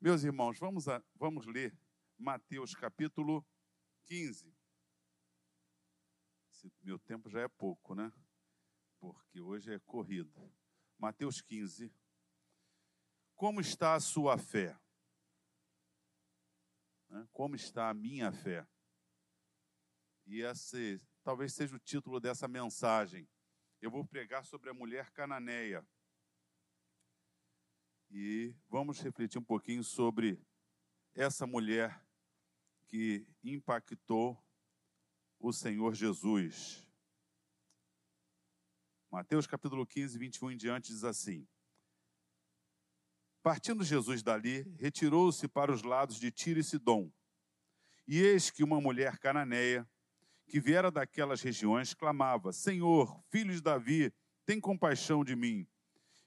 Meus irmãos, vamos, a, vamos ler Mateus capítulo 15. Esse meu tempo já é pouco, né? Porque hoje é corrido. Mateus 15. Como está a sua fé? Como está a minha fé? E esse talvez seja o título dessa mensagem. Eu vou pregar sobre a mulher cananeia. E vamos refletir um pouquinho sobre essa mulher que impactou o Senhor Jesus. Mateus capítulo 15, 21 em diante diz assim: Partindo Jesus dali, retirou-se para os lados de Tiro e Sidom. E eis que uma mulher cananeia, que viera daquelas regiões, clamava: Senhor, filho de Davi, tem compaixão de mim.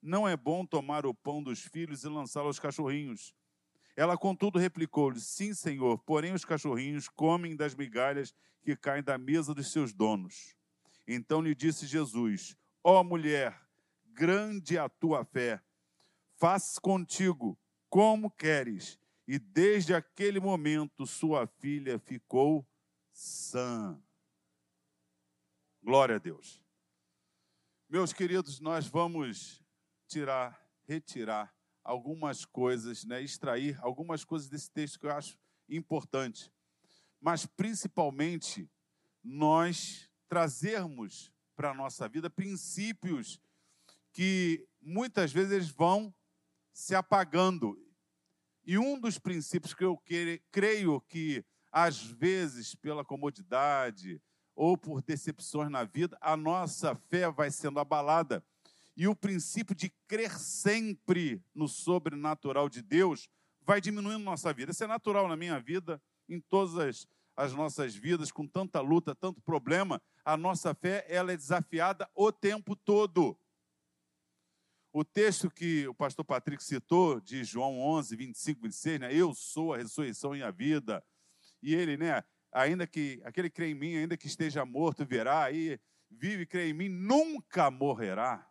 Não é bom tomar o pão dos filhos e lançá-lo aos cachorrinhos. Ela, contudo, replicou-lhe: Sim, senhor, porém os cachorrinhos comem das migalhas que caem da mesa dos seus donos. Então lhe disse Jesus: Ó oh, mulher, grande a tua fé, faz contigo como queres. E desde aquele momento sua filha ficou sã. Glória a Deus. Meus queridos, nós vamos tirar, retirar algumas coisas, né, extrair algumas coisas desse texto que eu acho importante. Mas, principalmente, nós trazermos para a nossa vida princípios que muitas vezes vão se apagando. E um dos princípios que eu creio que, às vezes, pela comodidade ou por decepções na vida, a nossa fé vai sendo abalada e o princípio de crer sempre no sobrenatural de Deus vai diminuindo nossa vida. Isso é natural na minha vida, em todas as, as nossas vidas, com tanta luta, tanto problema, a nossa fé ela é desafiada o tempo todo. O texto que o pastor Patrick citou, de João 11, 25, 26, né? Eu sou a ressurreição e a vida. E ele, né? Ainda que aquele crê em mim, ainda que esteja morto, verá. E vive e crê em mim, nunca morrerá.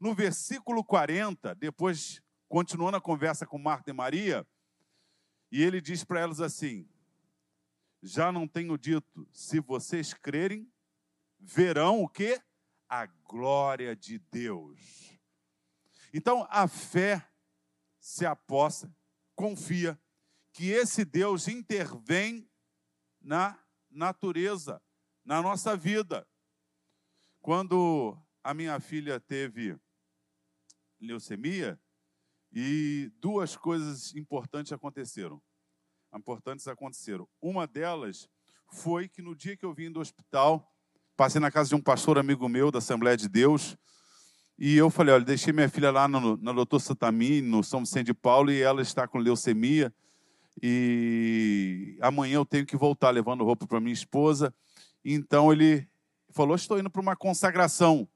No versículo 40, depois continuando a conversa com Marta e Maria, e ele diz para elas assim: Já não tenho dito, se vocês crerem, verão o que? A glória de Deus. Então a fé se aposta, confia que esse Deus intervém na natureza, na nossa vida. Quando a minha filha teve leucemia e duas coisas importantes aconteceram. Importantes aconteceram. Uma delas foi que no dia que eu vim do hospital, passei na casa de um pastor amigo meu da Assembleia de Deus, e eu falei, olha, deixei minha filha lá no, na Doutor Santamini, no São Vicente de Paulo, e ela está com leucemia, e amanhã eu tenho que voltar levando roupa para minha esposa. Então ele falou, estou indo para uma consagração.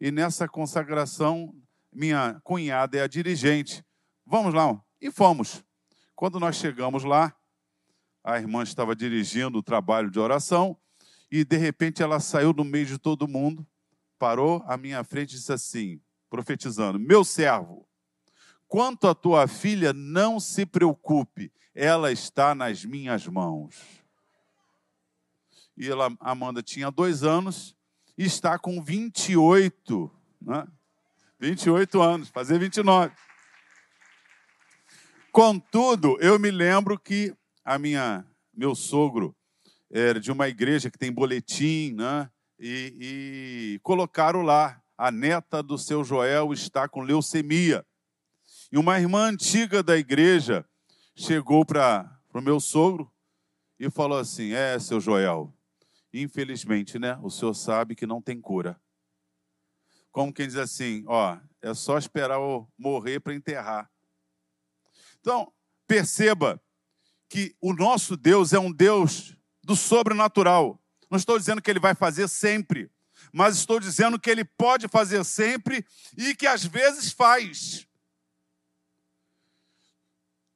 E nessa consagração minha cunhada é a dirigente. Vamos lá. E fomos. Quando nós chegamos lá, a irmã estava dirigindo o trabalho de oração e de repente ela saiu no meio de todo mundo, parou à minha frente e disse assim, profetizando: Meu servo, quanto à tua filha, não se preocupe, ela está nas minhas mãos. E ela, Amanda tinha dois anos e está com 28, né? 28 anos, fazer 29. Contudo, eu me lembro que a minha, meu sogro era de uma igreja que tem boletim, né? E, e colocaram lá: a neta do seu Joel está com leucemia. E uma irmã antiga da igreja chegou para o meu sogro e falou assim: É, seu Joel, infelizmente, né? O senhor sabe que não tem cura como quem diz assim, ó, é só esperar eu morrer para enterrar. Então, perceba que o nosso Deus é um Deus do sobrenatural. Não estou dizendo que ele vai fazer sempre, mas estou dizendo que ele pode fazer sempre e que às vezes faz.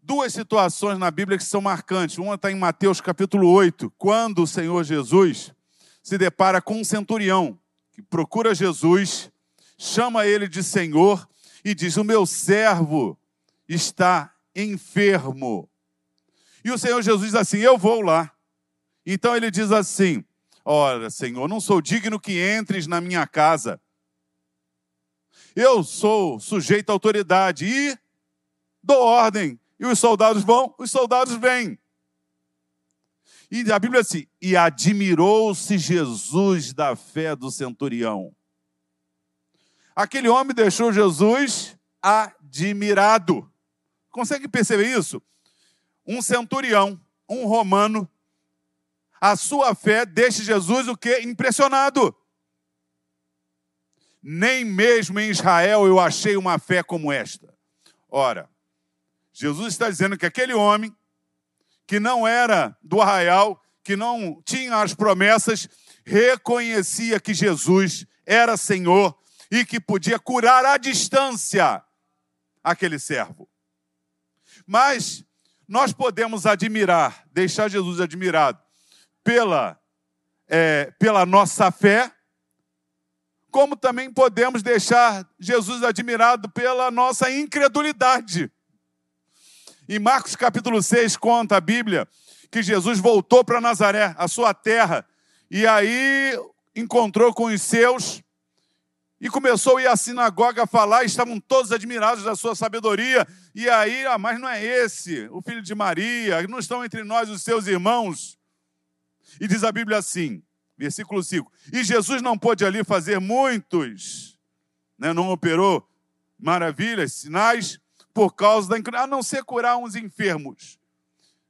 Duas situações na Bíblia que são marcantes. Uma está em Mateus capítulo 8, quando o Senhor Jesus se depara com um centurião que procura Jesus, chama ele de Senhor e diz: O meu servo está enfermo. E o Senhor Jesus diz assim: Eu vou lá. Então ele diz assim: Ora, Senhor, não sou digno que entres na minha casa. Eu sou sujeito à autoridade e dou ordem. E os soldados vão, os soldados vêm. E a Bíblia diz assim: e admirou-se Jesus da fé do centurião. Aquele homem deixou Jesus admirado. Consegue perceber isso? Um centurião, um romano, a sua fé deixa Jesus o que? Impressionado. Nem mesmo em Israel eu achei uma fé como esta. Ora, Jesus está dizendo que aquele homem que não era do arraial, que não tinha as promessas, reconhecia que Jesus era Senhor e que podia curar à distância aquele servo. Mas nós podemos admirar, deixar Jesus admirado pela, é, pela nossa fé, como também podemos deixar Jesus admirado pela nossa incredulidade. Em Marcos capítulo 6 conta a Bíblia que Jesus voltou para Nazaré, a sua terra, e aí encontrou com os seus e começou a ir à sinagoga a falar, estavam todos admirados da sua sabedoria. E aí, ah, mas não é esse, o filho de Maria, não estão entre nós os seus irmãos. E diz a Bíblia assim, versículo 5: E Jesus não pôde ali fazer muitos, né, não operou maravilhas, sinais, por causa da a não ser curar uns enfermos.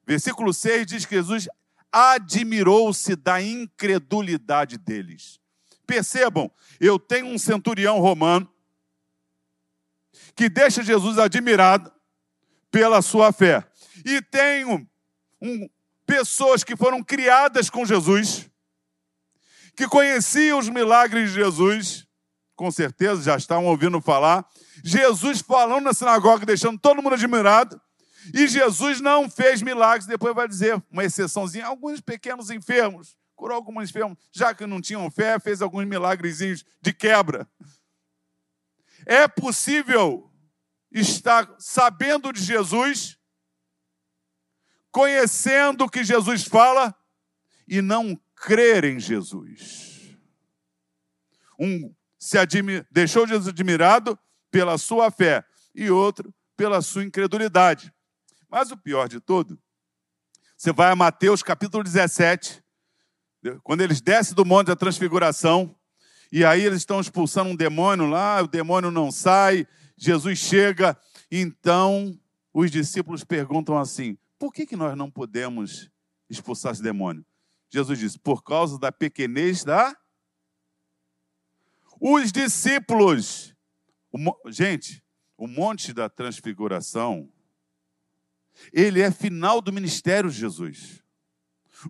Versículo 6 diz que Jesus admirou-se da incredulidade deles. Percebam, eu tenho um centurião romano que deixa Jesus admirado pela sua fé. E tenho um, pessoas que foram criadas com Jesus, que conheciam os milagres de Jesus, com certeza já estavam ouvindo falar. Jesus falando na sinagoga, deixando todo mundo admirado. E Jesus não fez milagres, depois vai dizer, uma exceçãozinha, alguns pequenos enfermos, curou alguns enfermos, já que não tinham fé, fez alguns milagrezinhos de quebra. É possível estar sabendo de Jesus, conhecendo o que Jesus fala e não crer em Jesus. Um se admi deixou Jesus admirado pela sua fé e outro pela sua incredulidade. Mas o pior de tudo, você vai a Mateus capítulo 17, quando eles descem do monte da transfiguração, e aí eles estão expulsando um demônio lá, o demônio não sai, Jesus chega, então os discípulos perguntam assim: por que, que nós não podemos expulsar esse demônio? Jesus diz: por causa da pequenez da. Os discípulos. O, gente, o Monte da Transfiguração, ele é final do ministério de Jesus.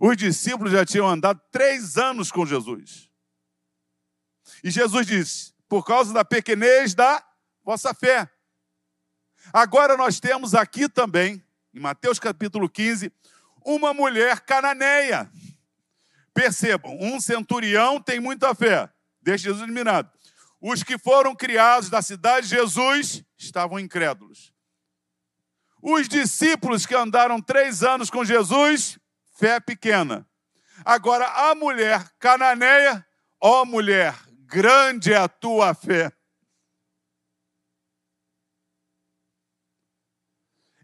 Os discípulos já tinham andado três anos com Jesus. E Jesus disse: por causa da pequenez da vossa fé. Agora nós temos aqui também em Mateus capítulo 15, uma mulher cananeia. Percebam, um centurião tem muita fé, deixa Jesus admirado. Os que foram criados da cidade de Jesus estavam incrédulos. Os discípulos que andaram três anos com Jesus, fé pequena. Agora, a mulher cananeia, ó mulher, grande é a tua fé.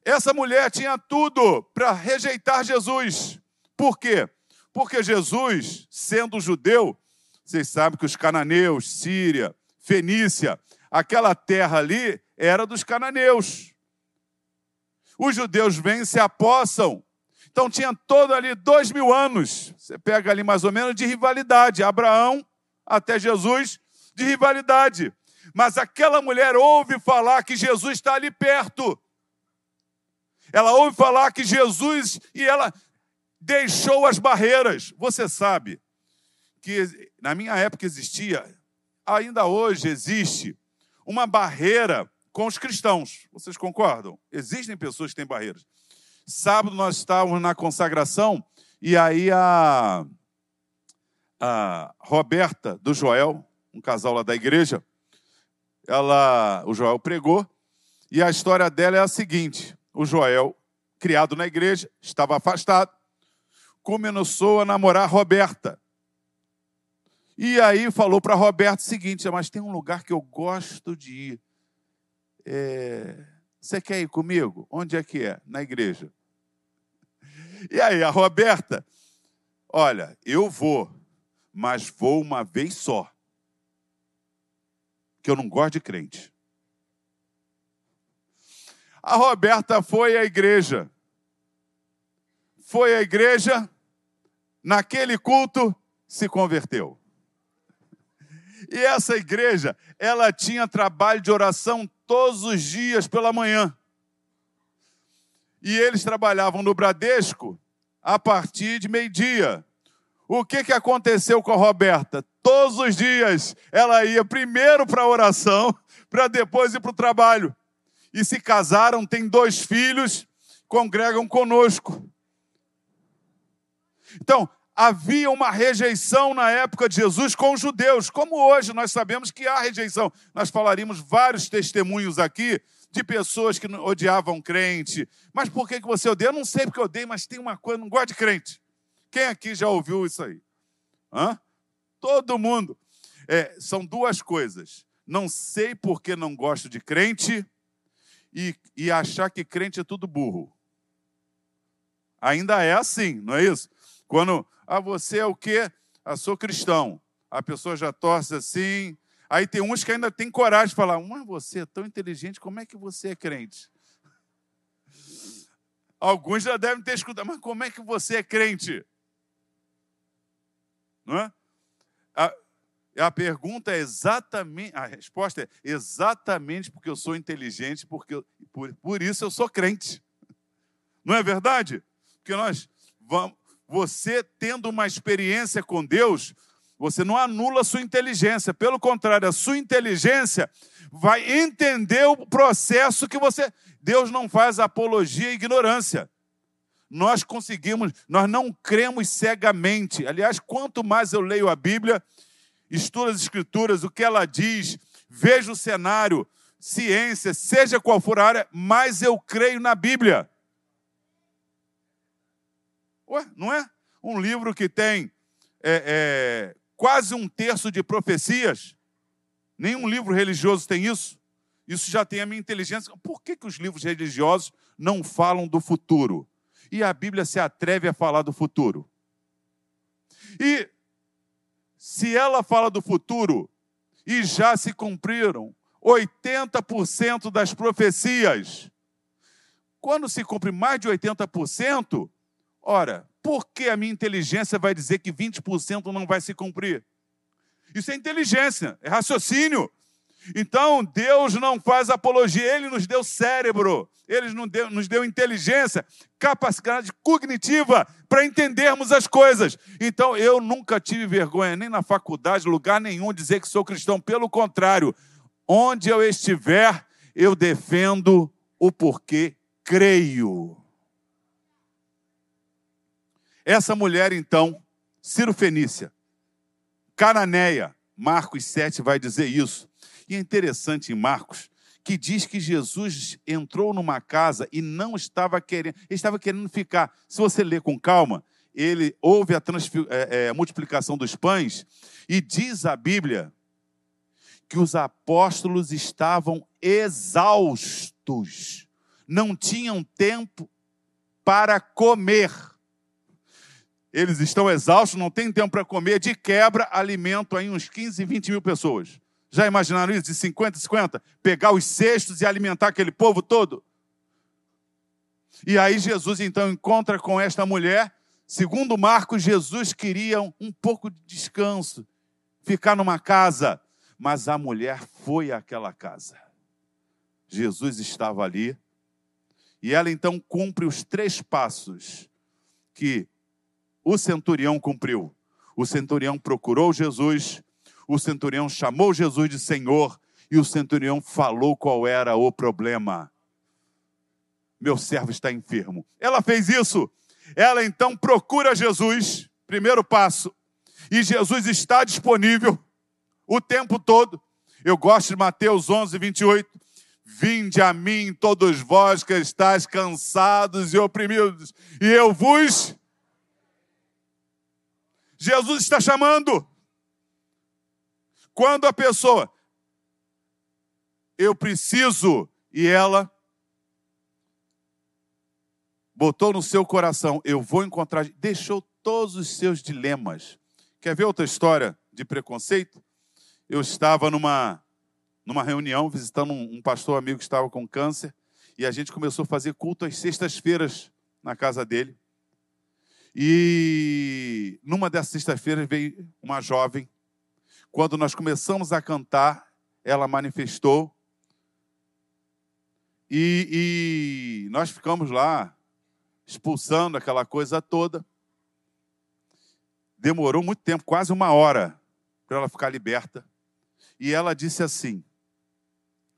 Essa mulher tinha tudo para rejeitar Jesus. Por quê? Porque Jesus, sendo judeu, vocês sabem que os cananeus, Síria, Fenícia, aquela terra ali era dos cananeus. Os judeus vêm e se apossam. Então tinha todo ali dois mil anos. Você pega ali mais ou menos de rivalidade. Abraão até Jesus, de rivalidade. Mas aquela mulher ouve falar que Jesus está ali perto Ela ouve falar que Jesus e ela deixou as barreiras. Você sabe que na minha época existia, ainda hoje existe, uma barreira com os cristãos. Vocês concordam? Existem pessoas que têm barreiras. Sábado nós estávamos na consagração e aí a, a Roberta do Joel, um casal lá da igreja, ela, o Joel pregou e a história dela é a seguinte: o Joel, criado na igreja, estava afastado, começou a namorar Roberta. E aí falou para Roberto o seguinte: mas tem um lugar que eu gosto de ir. É... Você quer ir comigo? Onde é que é? Na igreja. E aí, a Roberta, olha, eu vou, mas vou uma vez só. Que eu não gosto de crente. A Roberta foi à igreja. Foi à igreja, naquele culto, se converteu. E essa igreja, ela tinha trabalho de oração todos os dias pela manhã. E eles trabalhavam no Bradesco a partir de meio-dia. O que, que aconteceu com a Roberta? Todos os dias ela ia primeiro para a oração, para depois ir para o trabalho. E se casaram, têm dois filhos, congregam conosco. Então, havia uma rejeição na época de Jesus com os judeus, como hoje nós sabemos que há rejeição. Nós falaríamos vários testemunhos aqui de pessoas que odiavam crente. Mas por que, que você odeia? Eu não sei porque eu odeio, mas tem uma coisa, não gosto de crente. Quem aqui já ouviu isso aí? Hã? Todo mundo. É, são duas coisas. Não sei porque não gosto de crente e, e achar que crente é tudo burro. Ainda é assim, não é isso? Quando ah, você é o quê? Ah, sou cristão. A pessoa já torce assim. Aí tem uns que ainda tem coragem de falar: Mas você é tão inteligente, como é que você é crente? Alguns já devem ter escutado, mas como é que você é crente? Não é? A, a pergunta é exatamente, a resposta é exatamente porque eu sou inteligente, porque por, por isso eu sou crente. Não é verdade? Porque nós vamos, você tendo uma experiência com Deus, você não anula a sua inteligência, pelo contrário, a sua inteligência vai entender o processo que você. Deus não faz apologia à ignorância. Nós conseguimos, nós não cremos cegamente. Aliás, quanto mais eu leio a Bíblia, estudo as Escrituras, o que ela diz, vejo o cenário, ciência, seja qual for a área, mais eu creio na Bíblia. Ué, não é? Um livro que tem é, é, quase um terço de profecias. Nenhum livro religioso tem isso. Isso já tem a minha inteligência. Por que, que os livros religiosos não falam do futuro? E a Bíblia se atreve a falar do futuro. E se ela fala do futuro e já se cumpriram 80% das profecias, quando se cumpre mais de 80%, Ora, por que a minha inteligência vai dizer que 20% não vai se cumprir? Isso é inteligência, é raciocínio. Então, Deus não faz apologia, Ele nos deu cérebro, Ele nos deu, nos deu inteligência, capacidade cognitiva para entendermos as coisas. Então, eu nunca tive vergonha, nem na faculdade, lugar nenhum, dizer que sou cristão. Pelo contrário, onde eu estiver, eu defendo o porquê creio. Essa mulher, então, Ciro Fenícia, Cananeia, Marcos 7 vai dizer isso. E é interessante em Marcos que diz que Jesus entrou numa casa e não estava querendo, estava querendo ficar. Se você ler com calma, ele houve a, é, é, a multiplicação dos pães e diz a Bíblia que os apóstolos estavam exaustos, não tinham tempo para comer eles estão exaustos, não tem tempo para comer, de quebra, alimento aí uns 15, 20 mil pessoas. Já imaginaram isso? De 50, 50? Pegar os cestos e alimentar aquele povo todo? E aí Jesus então encontra com esta mulher. Segundo Marcos, Jesus queria um pouco de descanso, ficar numa casa. Mas a mulher foi àquela casa. Jesus estava ali E ela então cumpre os três passos que o centurião cumpriu. O centurião procurou Jesus, o centurião chamou Jesus de Senhor e o centurião falou qual era o problema. Meu servo está enfermo. Ela fez isso. Ela então procura Jesus, primeiro passo, e Jesus está disponível o tempo todo. Eu gosto de Mateus 11, 28. Vinde a mim, todos vós que estáis cansados e oprimidos, e eu vos. Jesus está chamando. Quando a pessoa, eu preciso, e ela botou no seu coração, eu vou encontrar, deixou todos os seus dilemas. Quer ver outra história de preconceito? eu estava numa, numa reunião visitando um, um pastor amigo que estava com câncer e a gente começou a fazer culto às sextas-feiras na casa dele. E numa dessas sextas-feiras veio uma jovem. Quando nós começamos a cantar, ela manifestou. E, e nós ficamos lá expulsando aquela coisa toda. Demorou muito tempo, quase uma hora, para ela ficar liberta. E ela disse assim,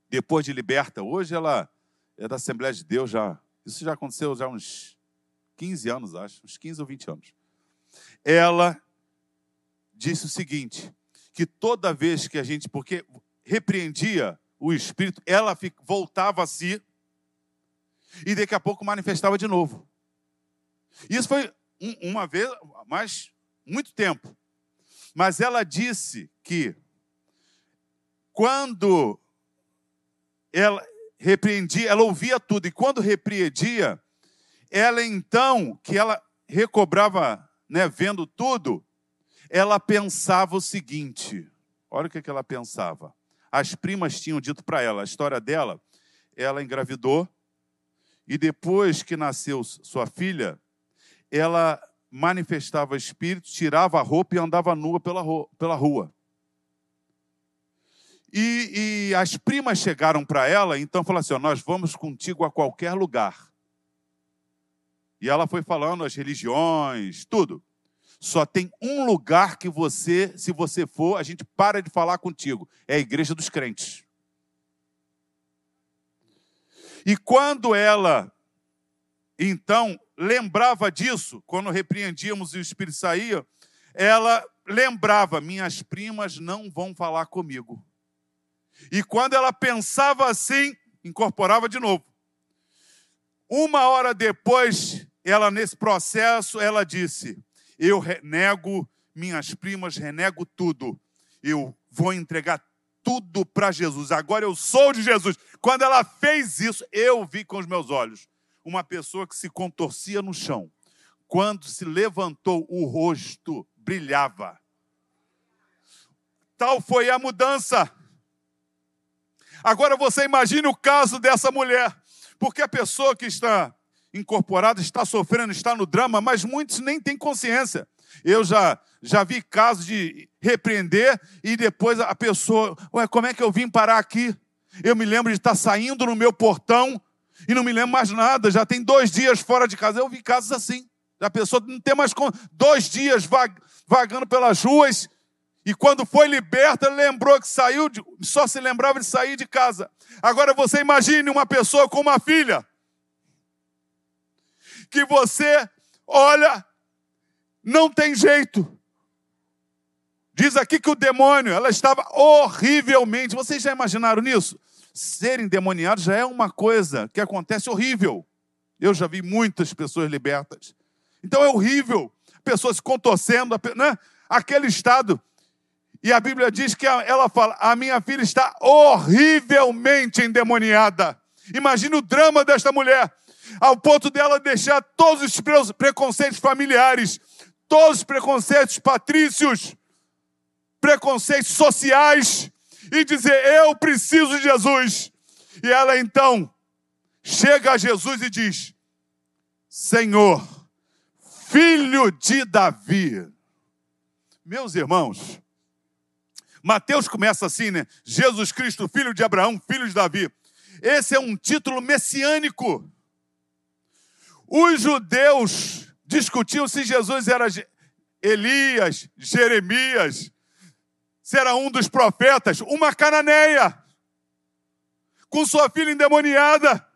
depois de liberta, hoje ela é da Assembleia de Deus já. Isso já aconteceu já uns 15 anos, acho, uns 15 ou 20 anos. Ela disse o seguinte, que toda vez que a gente, porque repreendia o espírito, ela voltava a si e daqui a pouco manifestava de novo. Isso foi uma vez, mas muito tempo. Mas ela disse que quando ela repreendia, ela ouvia tudo, e quando repreendia, ela então, que ela recobrava, né, vendo tudo, ela pensava o seguinte: olha o que, que ela pensava. As primas tinham dito para ela, a história dela, ela engravidou, e depois que nasceu sua filha, ela manifestava espírito, tirava a roupa e andava nua pela, pela rua. E, e as primas chegaram para ela, então falaram assim: ó, Nós vamos contigo a qualquer lugar. E ela foi falando as religiões, tudo. Só tem um lugar que você, se você for, a gente para de falar contigo. É a igreja dos crentes. E quando ela, então, lembrava disso, quando repreendíamos e o Espírito saía, ela lembrava: minhas primas não vão falar comigo. E quando ela pensava assim, incorporava de novo. Uma hora depois, ela nesse processo, ela disse: Eu renego minhas primas, renego tudo. Eu vou entregar tudo para Jesus. Agora eu sou de Jesus. Quando ela fez isso, eu vi com os meus olhos uma pessoa que se contorcia no chão. Quando se levantou, o rosto brilhava. Tal foi a mudança. Agora você imagine o caso dessa mulher, porque a pessoa que está incorporada está sofrendo, está no drama, mas muitos nem têm consciência. Eu já, já vi casos de repreender e depois a pessoa, ué, como é que eu vim parar aqui? Eu me lembro de estar saindo no meu portão e não me lembro mais nada, já tem dois dias fora de casa. Eu vi casos assim. A pessoa não tem mais dois dias vagando pelas ruas e quando foi liberta, lembrou que saiu, de, só se lembrava de sair de casa. Agora você imagine uma pessoa com uma filha, que você olha, não tem jeito. Diz aqui que o demônio, ela estava horrivelmente. Vocês já imaginaram nisso? Ser endemoniado já é uma coisa que acontece horrível. Eu já vi muitas pessoas libertas. Então é horrível. Pessoas contorcendo, né? aquele estado e a Bíblia diz que ela fala: a minha filha está horrivelmente endemoniada. Imagina o drama desta mulher, ao ponto dela deixar todos os preconceitos familiares, todos os preconceitos patrícios, preconceitos sociais, e dizer: Eu preciso de Jesus. E ela então chega a Jesus e diz: Senhor, filho de Davi. Meus irmãos, Mateus começa assim, né? Jesus Cristo, filho de Abraão, filho de Davi. Esse é um título messiânico. Os judeus discutiam se Jesus era Elias, Jeremias, se era um dos profetas, uma cananeia, com sua filha endemoniada.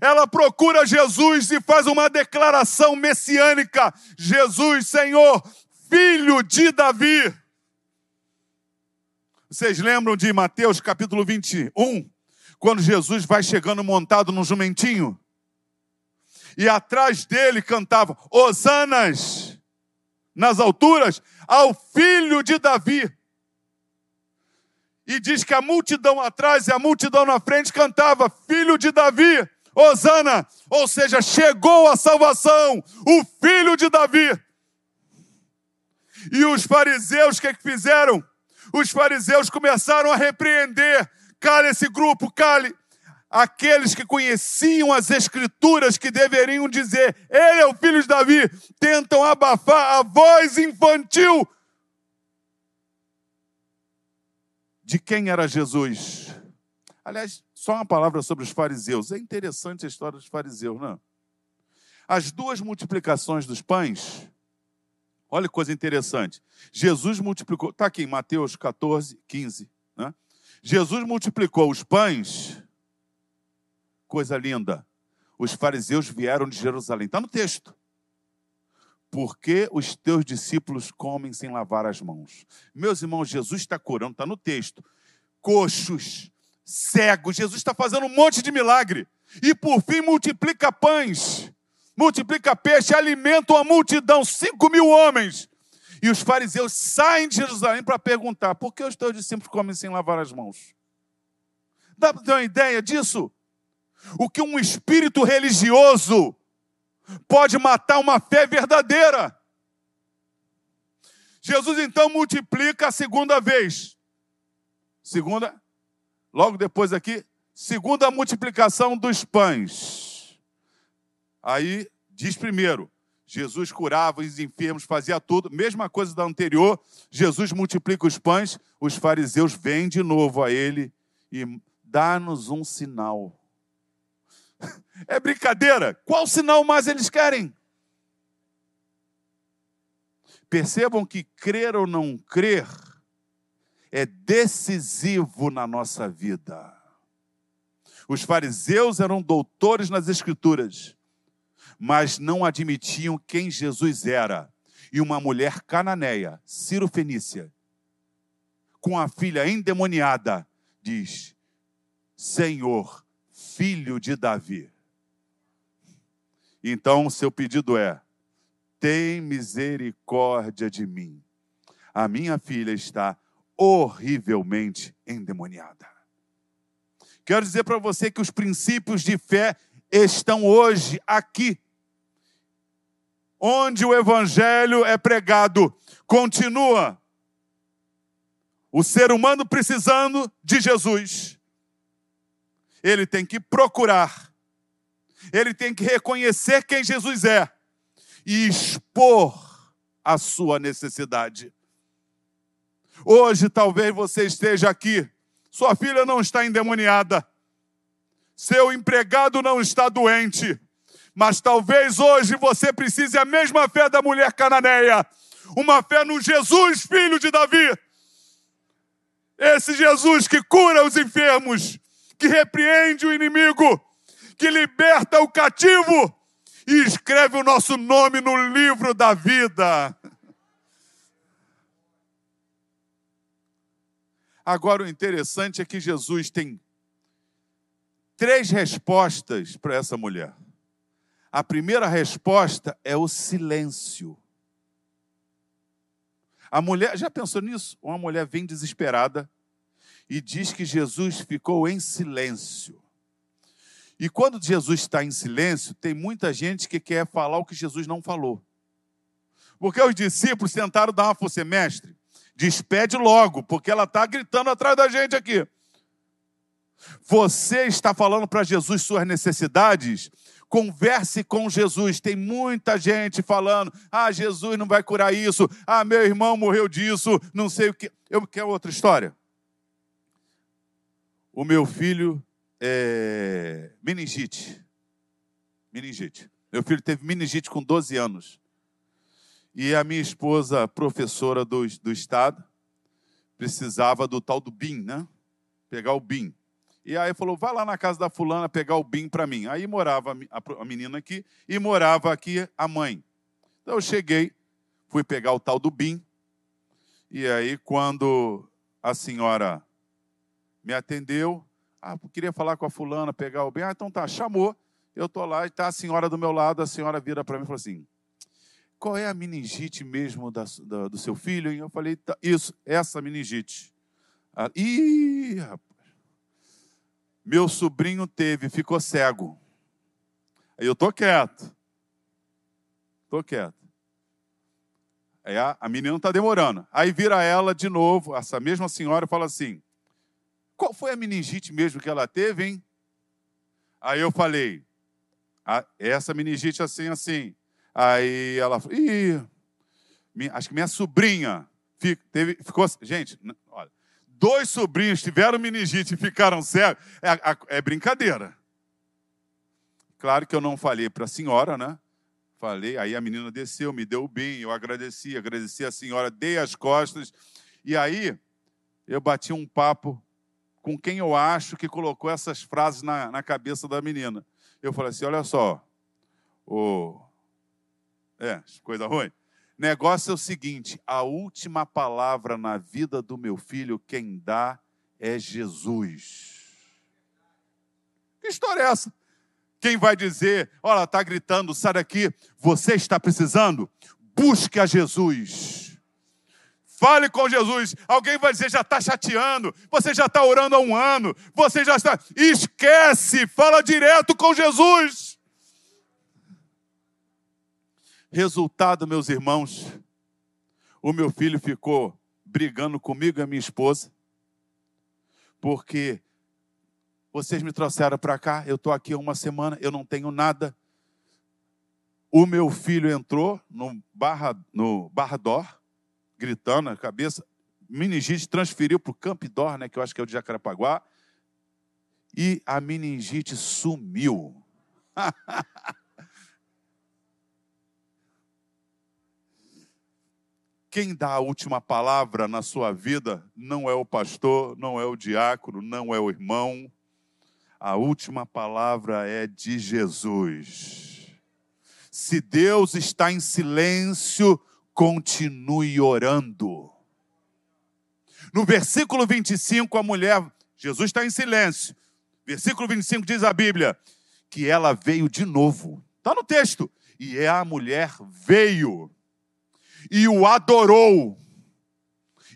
Ela procura Jesus e faz uma declaração messiânica: Jesus, Senhor, filho de Davi. Vocês lembram de Mateus capítulo 21, quando Jesus vai chegando montado num jumentinho? E atrás dele cantava: Hosanas nas alturas ao filho de Davi. E diz que a multidão atrás e a multidão na frente cantava: Filho de Davi, Hosana, ou seja, chegou a salvação, o filho de Davi. E os fariseus, o que, é que fizeram? Os fariseus começaram a repreender: cale esse grupo, cale aqueles que conheciam as escrituras que deveriam dizer, ele é o filho de Davi, tentam abafar a voz infantil de quem era Jesus. Aliás, só uma palavra sobre os fariseus. É interessante a história dos fariseus, não? É? As duas multiplicações dos pães, olha que coisa interessante. Jesus multiplicou, está aqui em Mateus 14, 15. Né? Jesus multiplicou os pães coisa linda. Os fariseus vieram de Jerusalém. Está no texto. Porque os teus discípulos comem sem lavar as mãos. Meus irmãos, Jesus está curando, está no texto. Coxos, cegos, Jesus está fazendo um monte de milagre. E por fim multiplica pães, multiplica peixe, alimenta uma multidão, cinco mil homens. E os fariseus saem de Jerusalém para perguntar: por que os teus discípulos comem sem lavar as mãos? Dá para ter uma ideia disso? O que um espírito religioso pode matar uma fé verdadeira. Jesus então multiplica a segunda vez. Segunda, logo depois aqui, segunda multiplicação dos pães. Aí diz primeiro, Jesus curava os enfermos, fazia tudo, mesma coisa da anterior. Jesus multiplica os pães, os fariseus vêm de novo a ele e dá-nos um sinal. É brincadeira. Qual sinal mais eles querem? Percebam que crer ou não crer é decisivo na nossa vida. Os fariseus eram doutores nas Escrituras, mas não admitiam quem Jesus era. E uma mulher cananeia, Ciro Fenícia, com a filha endemoniada, diz: Senhor, filho de Davi. Então, seu pedido é: tem misericórdia de mim. A minha filha está horrivelmente endemoniada. Quero dizer para você que os princípios de fé estão hoje aqui. Onde o evangelho é pregado, continua o ser humano precisando de Jesus ele tem que procurar, ele tem que reconhecer quem Jesus é e expor a sua necessidade. Hoje, talvez você esteja aqui, sua filha não está endemoniada, seu empregado não está doente, mas talvez hoje você precise a mesma fé da mulher cananeia, uma fé no Jesus, filho de Davi. Esse Jesus que cura os enfermos, que repreende o inimigo, que liberta o cativo e escreve o nosso nome no livro da vida. Agora, o interessante é que Jesus tem três respostas para essa mulher. A primeira resposta é o silêncio. A mulher, já pensou nisso? Uma mulher vem desesperada, e diz que Jesus ficou em silêncio. E quando Jesus está em silêncio, tem muita gente que quer falar o que Jesus não falou. Porque os discípulos tentaram dar uma força, mestre, despede logo, porque ela está gritando atrás da gente aqui. Você está falando para Jesus suas necessidades? Converse com Jesus. Tem muita gente falando: ah, Jesus não vai curar isso, ah, meu irmão morreu disso, não sei o que. Eu quero outra história o meu filho é meningite. Meningite. Meu filho teve meningite com 12 anos. E a minha esposa, professora do, do estado, precisava do tal do BIM, né? Pegar o BIM. E aí falou: vai lá na casa da fulana pegar o BIM para mim. Aí morava a menina aqui e morava aqui a mãe. Então eu cheguei, fui pegar o tal do BIM. E aí, quando a senhora me atendeu, ah, queria falar com a fulana, pegar o BIM. Ah, então tá, chamou. Eu tô lá e tá a senhora do meu lado. A senhora vira para mim e falou assim: qual é a meningite mesmo da, da, do seu filho? E eu falei: tá, isso, essa meningite. Ah, ih, rapaz. Meu sobrinho teve, ficou cego. Aí eu tô quieto. Tô quieto. Aí a, a menina está demorando. Aí vira ela de novo, essa mesma senhora, e fala assim: Qual foi a meningite mesmo que ela teve, hein? Aí eu falei: Essa meningite assim, assim. Aí ela falou: Ih, acho que minha sobrinha teve, ficou. Gente, olha, dois sobrinhos tiveram meningite e ficaram cegos, é, é brincadeira. Claro que eu não falei para a senhora, né? Falei, aí a menina desceu, me deu o bem, eu agradeci, agradeci a senhora, dei as costas. E aí eu bati um papo com quem eu acho que colocou essas frases na, na cabeça da menina. Eu falei assim: olha só, o. É, coisa ruim. Negócio é o seguinte: a última palavra na vida do meu filho, quem dá é Jesus. Que história é essa? Quem vai dizer, olha, está gritando, sai daqui, você está precisando? Busque a Jesus. Fale com Jesus. Alguém vai dizer, já está chateando, você já está orando há um ano, você já está. Esquece, fala direto com Jesus. Resultado, meus irmãos, o meu filho ficou brigando comigo e a minha esposa, porque vocês me trouxeram para cá, eu estou aqui uma semana, eu não tenho nada. O meu filho entrou no Barra, no Barra Dor, gritando na cabeça, meningite transferiu para o Campidor, né, que eu acho que é o de Jacarapaguá, e a meningite sumiu. Quem dá a última palavra na sua vida não é o pastor, não é o diácono, não é o irmão. A última palavra é de Jesus. Se Deus está em silêncio, continue orando. No versículo 25, a mulher, Jesus está em silêncio. Versículo 25 diz a Bíblia que ela veio de novo. Está no texto. E é a mulher veio e o adorou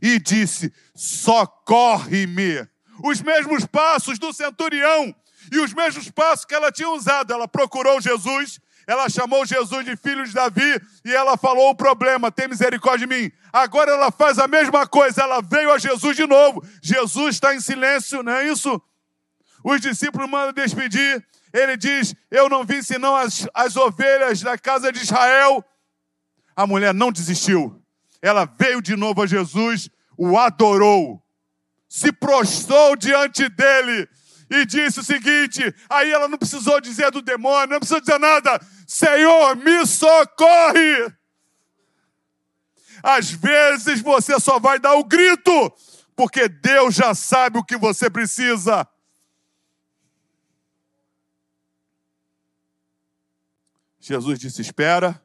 e disse: Socorre-me. Os mesmos passos do centurião e os mesmos passos que ela tinha usado. Ela procurou Jesus, ela chamou Jesus de filho de Davi e ela falou o problema: tem misericórdia de mim. Agora ela faz a mesma coisa, ela veio a Jesus de novo. Jesus está em silêncio, não é isso? Os discípulos mandam despedir. Ele diz: Eu não vim senão as, as ovelhas da casa de Israel a mulher não desistiu. Ela veio de novo a Jesus, o adorou, se prostrou diante dele e disse o seguinte: aí ela não precisou dizer do demônio, não precisou dizer nada. Senhor, me socorre. Às vezes você só vai dar o grito, porque Deus já sabe o que você precisa. Jesus disse: Espera,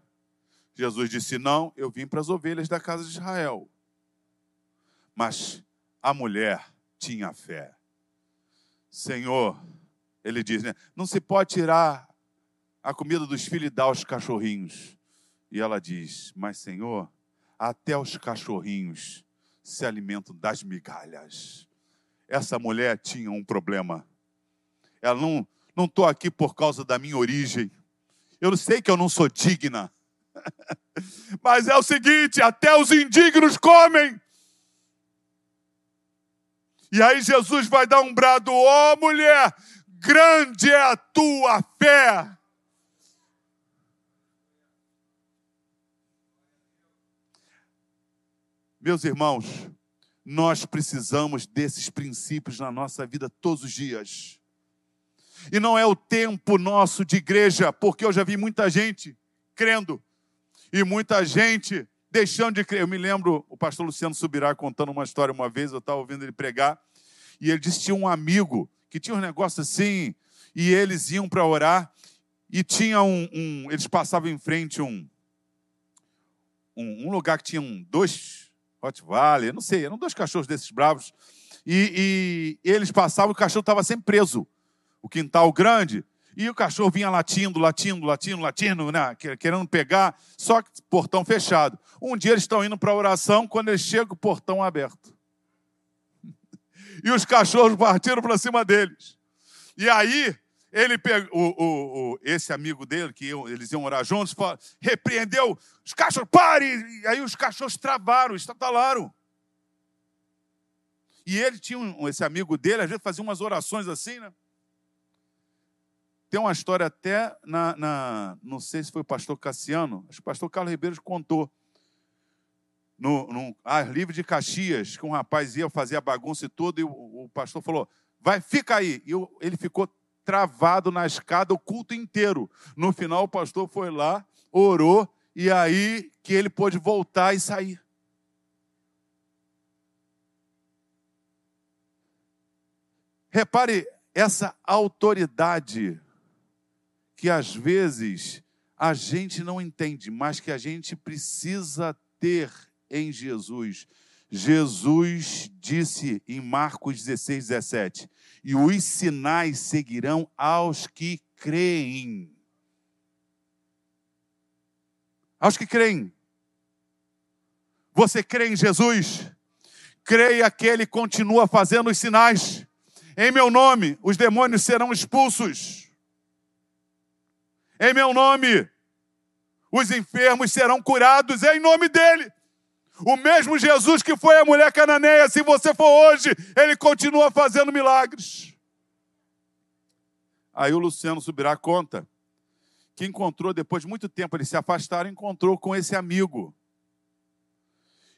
Jesus disse: Não, eu vim para as ovelhas da casa de Israel. Mas a mulher tinha fé. Senhor, ele diz, né? Não se pode tirar a comida dos filhos e dar aos cachorrinhos. E ela diz: Mas, Senhor, até os cachorrinhos se alimentam das migalhas. Essa mulher tinha um problema. Ela não, não estou aqui por causa da minha origem. Eu sei que eu não sou digna. Mas é o seguinte: até os indignos comem. E aí Jesus vai dar um brado: ó oh, mulher, grande é a tua fé. Meus irmãos, nós precisamos desses princípios na nossa vida todos os dias. E não é o tempo nosso de igreja, porque eu já vi muita gente crendo e muita gente deixando de crer. Eu me lembro, o pastor Luciano Subirá contando uma história uma vez, eu estava ouvindo ele pregar, e ele disse que tinha um amigo que tinha um negócio assim, e eles iam para orar, e tinha um, um, Eles passavam em frente um, um, um lugar que tinha um, dois Rottweiler, não sei, eram dois cachorros desses bravos, e, e eles passavam, o cachorro estava sempre preso. O quintal grande, e o cachorro vinha latindo, latindo, latindo, latindo, né? querendo pegar, só que portão fechado. Um dia eles estão indo para a oração, quando eles chegam, o portão aberto. E os cachorros partiram para cima deles. E aí, ele pegou, o, o, esse amigo dele, que eles iam orar juntos, repreendeu, os cachorros, pare! E aí os cachorros travaram, estatalaram. E ele tinha, um, esse amigo dele, às vezes fazia umas orações assim, né? Tem uma história até na, na, não sei se foi o pastor Cassiano, acho que o pastor Carlos Ribeiro contou. No, no ah, livro de Caxias, que um rapaz ia fazer a bagunça e tudo, e o, o pastor falou: vai, fica aí. E eu, ele ficou travado na escada o culto inteiro. No final, o pastor foi lá, orou, e aí que ele pôde voltar e sair. Repare essa autoridade que às vezes a gente não entende, mas que a gente precisa ter em Jesus. Jesus disse em Marcos 16, 17: E os sinais seguirão aos que creem. Aos que creem. Você crê em Jesus? Creia que Ele continua fazendo os sinais. Em meu nome, os demônios serão expulsos. Em meu nome, os enfermos serão curados em nome dele. O mesmo Jesus que foi a mulher cananeia, se você for hoje, ele continua fazendo milagres. Aí o Luciano subirá conta que encontrou, depois de muito tempo, eles se afastaram, encontrou com esse amigo.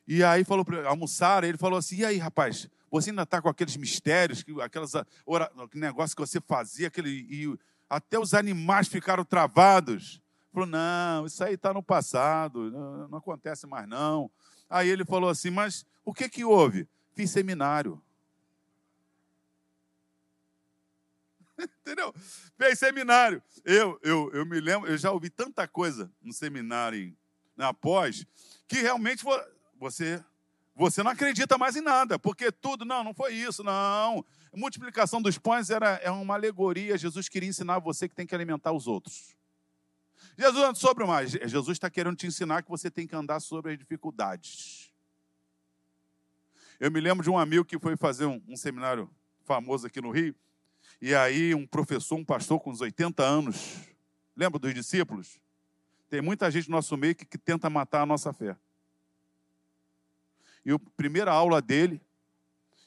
E aí falou para almoçar, ele falou assim: e aí, rapaz, você ainda está com aqueles mistérios, aquelas ora, negócio que você fazia, aquele, e até os animais ficaram travados. Falou, não, isso aí está no passado, não, não, acontece mais não. Aí ele falou assim, mas o que que houve? Fiz seminário. Entendeu? Fez seminário. Eu, eu, eu me lembro, eu já ouvi tanta coisa no seminário na pós, que realmente você você não acredita mais em nada, porque tudo, não, não foi isso, não. Multiplicação dos pães era, é uma alegoria. Jesus queria ensinar você que tem que alimentar os outros. Jesus anda sobre mais. Jesus está querendo te ensinar que você tem que andar sobre as dificuldades. Eu me lembro de um amigo que foi fazer um, um seminário famoso aqui no Rio, e aí um professor, um pastor com uns 80 anos, lembra dos discípulos? Tem muita gente no nosso meio que, que tenta matar a nossa fé. E a primeira aula dele,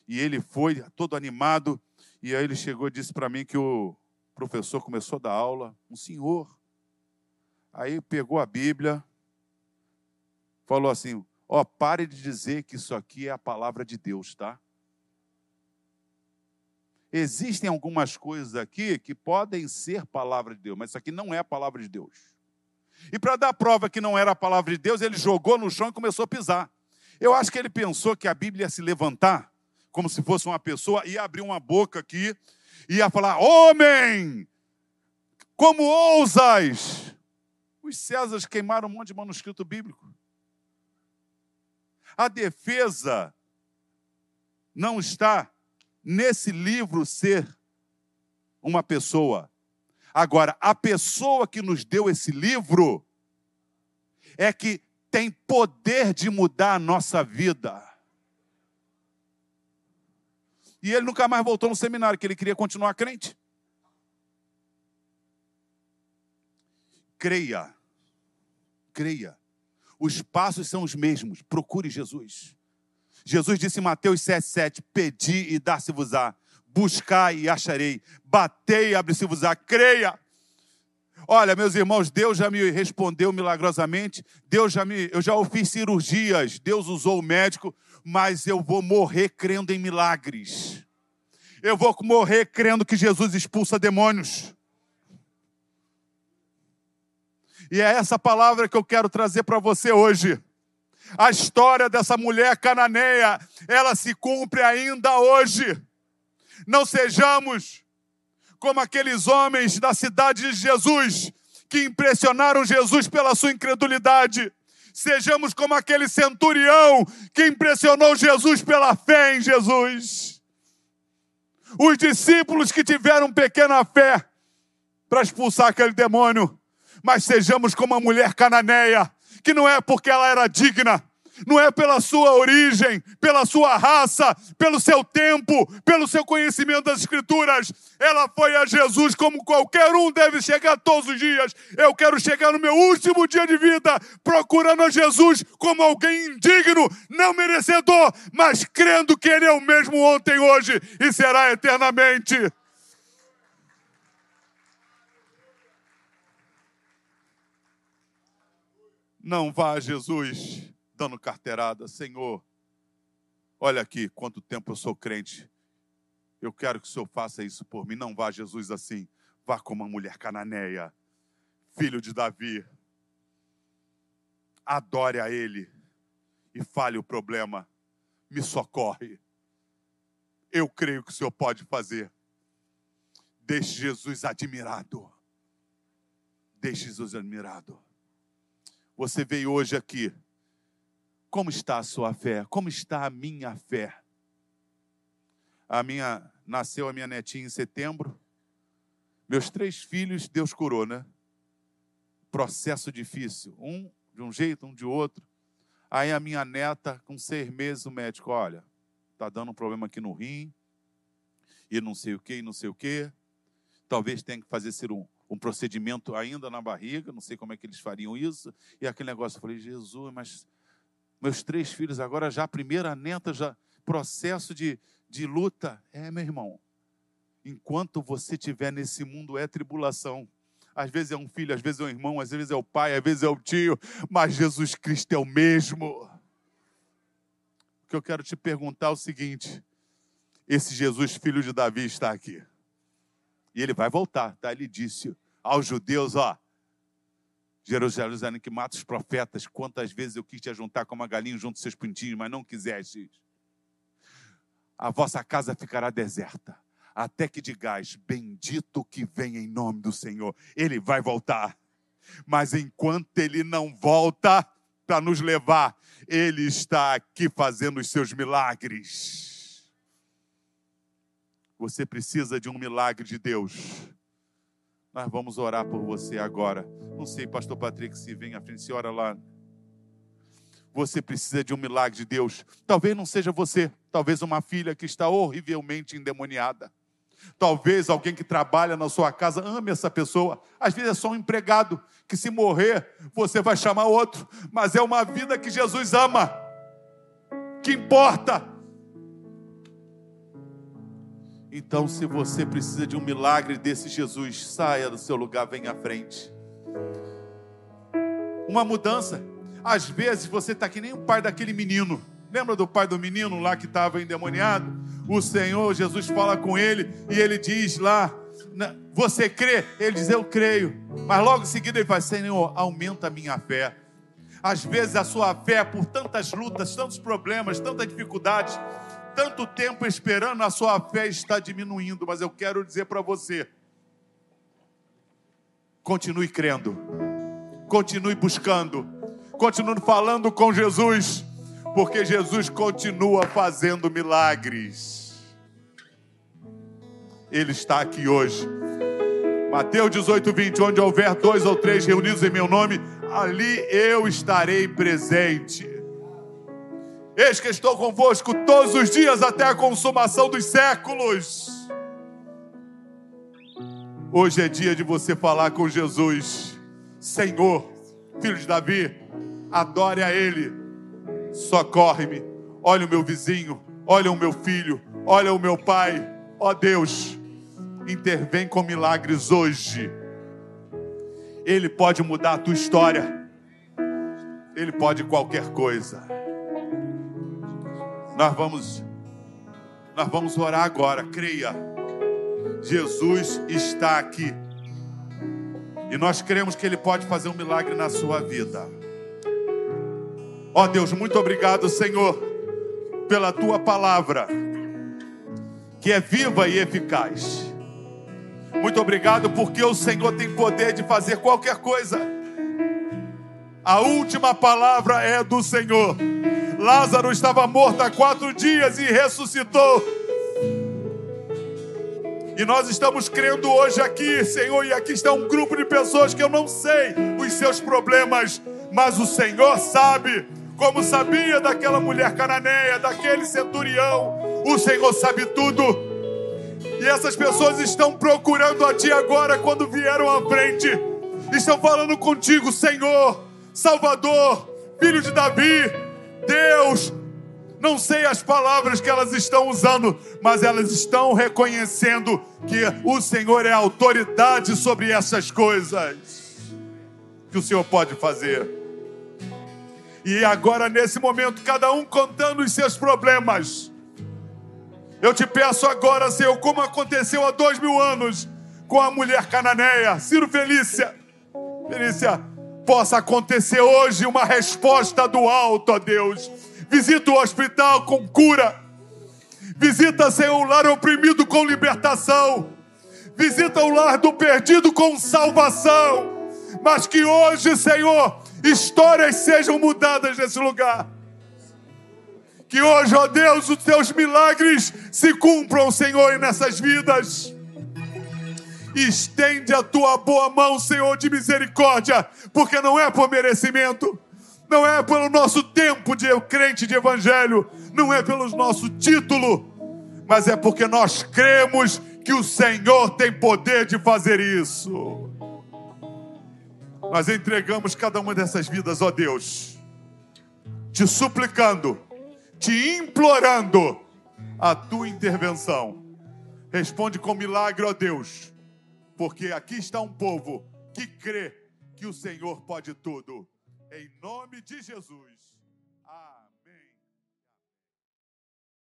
e ele foi todo animado, e aí ele chegou e disse para mim que o professor começou a dar aula, um senhor. Aí pegou a Bíblia, falou assim: Ó, oh, pare de dizer que isso aqui é a palavra de Deus, tá? Existem algumas coisas aqui que podem ser palavra de Deus, mas isso aqui não é a palavra de Deus. E para dar prova que não era a palavra de Deus, ele jogou no chão e começou a pisar. Eu acho que ele pensou que a Bíblia ia se levantar, como se fosse uma pessoa, ia abrir uma boca aqui, ia falar: Homem, como ousas? Os Césares queimaram um monte de manuscrito bíblico. A defesa não está nesse livro ser uma pessoa. Agora, a pessoa que nos deu esse livro é que tem poder de mudar a nossa vida. E ele nunca mais voltou no seminário, que ele queria continuar crente. Creia, creia. Os passos são os mesmos. Procure Jesus. Jesus disse em Mateus 7,7: Pedi e dar-se-vos-á, buscai e acharei, batei e abre-se-vos-á. Creia. Olha, meus irmãos, Deus já me respondeu milagrosamente. Deus já me, eu já fiz cirurgias. Deus usou o médico, mas eu vou morrer crendo em milagres. Eu vou morrer crendo que Jesus expulsa demônios. E é essa palavra que eu quero trazer para você hoje. A história dessa mulher cananeia, ela se cumpre ainda hoje. Não sejamos como aqueles homens da cidade de Jesus, que impressionaram Jesus pela sua incredulidade. Sejamos como aquele centurião que impressionou Jesus pela fé em Jesus. Os discípulos que tiveram pequena fé para expulsar aquele demônio, mas sejamos como a mulher cananeia, que não é porque ela era digna, não é pela sua origem, pela sua raça, pelo seu tempo, pelo seu conhecimento das Escrituras. Ela foi a Jesus como qualquer um deve chegar todos os dias. Eu quero chegar no meu último dia de vida procurando a Jesus como alguém indigno, não merecedor, mas crendo que Ele é o mesmo ontem, hoje e será eternamente. Não vá a Jesus dando carteirada. Senhor, olha aqui quanto tempo eu sou crente. Eu quero que o Senhor faça isso por mim. Não vá Jesus assim. Vá como uma mulher cananeia, filho de Davi. Adore a Ele e fale o problema. Me socorre. Eu creio que o Senhor pode fazer. Deixe Jesus admirado. Deixe Jesus admirado. Você veio hoje aqui. Como está a sua fé? Como está a minha fé? A minha nasceu a minha netinha em setembro. Meus três filhos Deus curou, né? Processo difícil, um de um jeito, um de outro. Aí a minha neta, com seis meses, o médico, olha, tá dando um problema aqui no rim, e não sei o que, e não sei o que. Talvez tenha que fazer um, procedimento ainda na barriga, não sei como é que eles fariam isso. E aquele negócio, eu falei, Jesus, mas meus três filhos agora já, a primeira neta, já processo de, de luta. É, meu irmão, enquanto você estiver nesse mundo é tribulação. Às vezes é um filho, às vezes é um irmão, às vezes é o pai, às vezes é o tio, mas Jesus Cristo é o mesmo. O que eu quero te perguntar é o seguinte: esse Jesus, filho de Davi, está aqui. E ele vai voltar, tá? Ele disse aos judeus: ó, Jerusalém que mata os profetas, quantas vezes eu quis te ajuntar como uma galinha junto aos seus pintinhos, mas não quiseste. A vossa casa ficará deserta, até que digais: Bendito que vem em nome do Senhor. Ele vai voltar. Mas enquanto ele não volta para nos levar, ele está aqui fazendo os seus milagres. Você precisa de um milagre de Deus. Nós vamos orar por você agora. Não sei, pastor Patrick, se vem à frente, se ora lá. Você precisa de um milagre de Deus. Talvez não seja você, talvez uma filha que está horrivelmente endemoniada. Talvez alguém que trabalha na sua casa ame essa pessoa. Às vezes é só um empregado que, se morrer, você vai chamar outro. Mas é uma vida que Jesus ama, que importa. Então, se você precisa de um milagre desse Jesus, saia do seu lugar, venha à frente. Uma mudança. Às vezes você está que nem o pai daquele menino. Lembra do pai do menino lá que estava endemoniado? O Senhor Jesus fala com ele e ele diz lá: Você crê? Ele diz: Eu creio. Mas logo em seguida ele fala: Senhor, aumenta a minha fé. Às vezes a sua fé, por tantas lutas, tantos problemas, tantas dificuldades, tanto tempo esperando, a sua fé está diminuindo, mas eu quero dizer para você: continue crendo, continue buscando, continue falando com Jesus, porque Jesus continua fazendo milagres. Ele está aqui hoje. Mateus 18, 20: onde houver dois ou três reunidos em meu nome, ali eu estarei presente. Eis que estou convosco todos os dias até a consumação dos séculos. Hoje é dia de você falar com Jesus. Senhor, filho de Davi, adore a Ele. Socorre-me. Olha o meu vizinho, olha o meu filho, olha o meu pai. Ó Deus, intervém com milagres hoje. Ele pode mudar a tua história. Ele pode qualquer coisa. Nós vamos Nós vamos orar agora, creia. Jesus está aqui. E nós cremos que Ele pode fazer um milagre na sua vida. Ó oh Deus, muito obrigado, Senhor, pela tua palavra, que é viva e eficaz. Muito obrigado porque o Senhor tem poder de fazer qualquer coisa. A última palavra é do Senhor. Lázaro estava morto há quatro dias e ressuscitou. E nós estamos crendo hoje aqui, Senhor, e aqui está um grupo de pessoas que eu não sei os seus problemas, mas o Senhor sabe, como sabia daquela mulher cananeia, daquele centurião, o Senhor sabe tudo. E essas pessoas estão procurando a Ti agora quando vieram à frente, estão falando contigo, Senhor, Salvador, Filho de Davi, Deus, não sei as palavras que elas estão usando, mas elas estão reconhecendo que o Senhor é autoridade sobre essas coisas que o Senhor pode fazer. E agora, nesse momento, cada um contando os seus problemas. Eu te peço agora, Senhor, como aconteceu há dois mil anos com a mulher cananeia, Ciro Felícia. Felícia, possa acontecer hoje uma resposta do alto, ó Deus. Visita o hospital com cura. Visita, Senhor, o lar oprimido com libertação. Visita o lar do perdido com salvação. Mas que hoje, Senhor, histórias sejam mudadas nesse lugar. Que hoje, ó Deus, os teus milagres se cumpram, Senhor, nessas vidas. Estende a tua boa mão, Senhor, de misericórdia, porque não é por merecimento, não é pelo nosso tempo de crente de evangelho, não é pelo nosso título, mas é porque nós cremos que o Senhor tem poder de fazer isso. Nós entregamos cada uma dessas vidas, ó Deus, te suplicando, te implorando a tua intervenção. Responde com milagre, ó Deus porque aqui está um povo que crê que o Senhor pode tudo. Em nome de Jesus.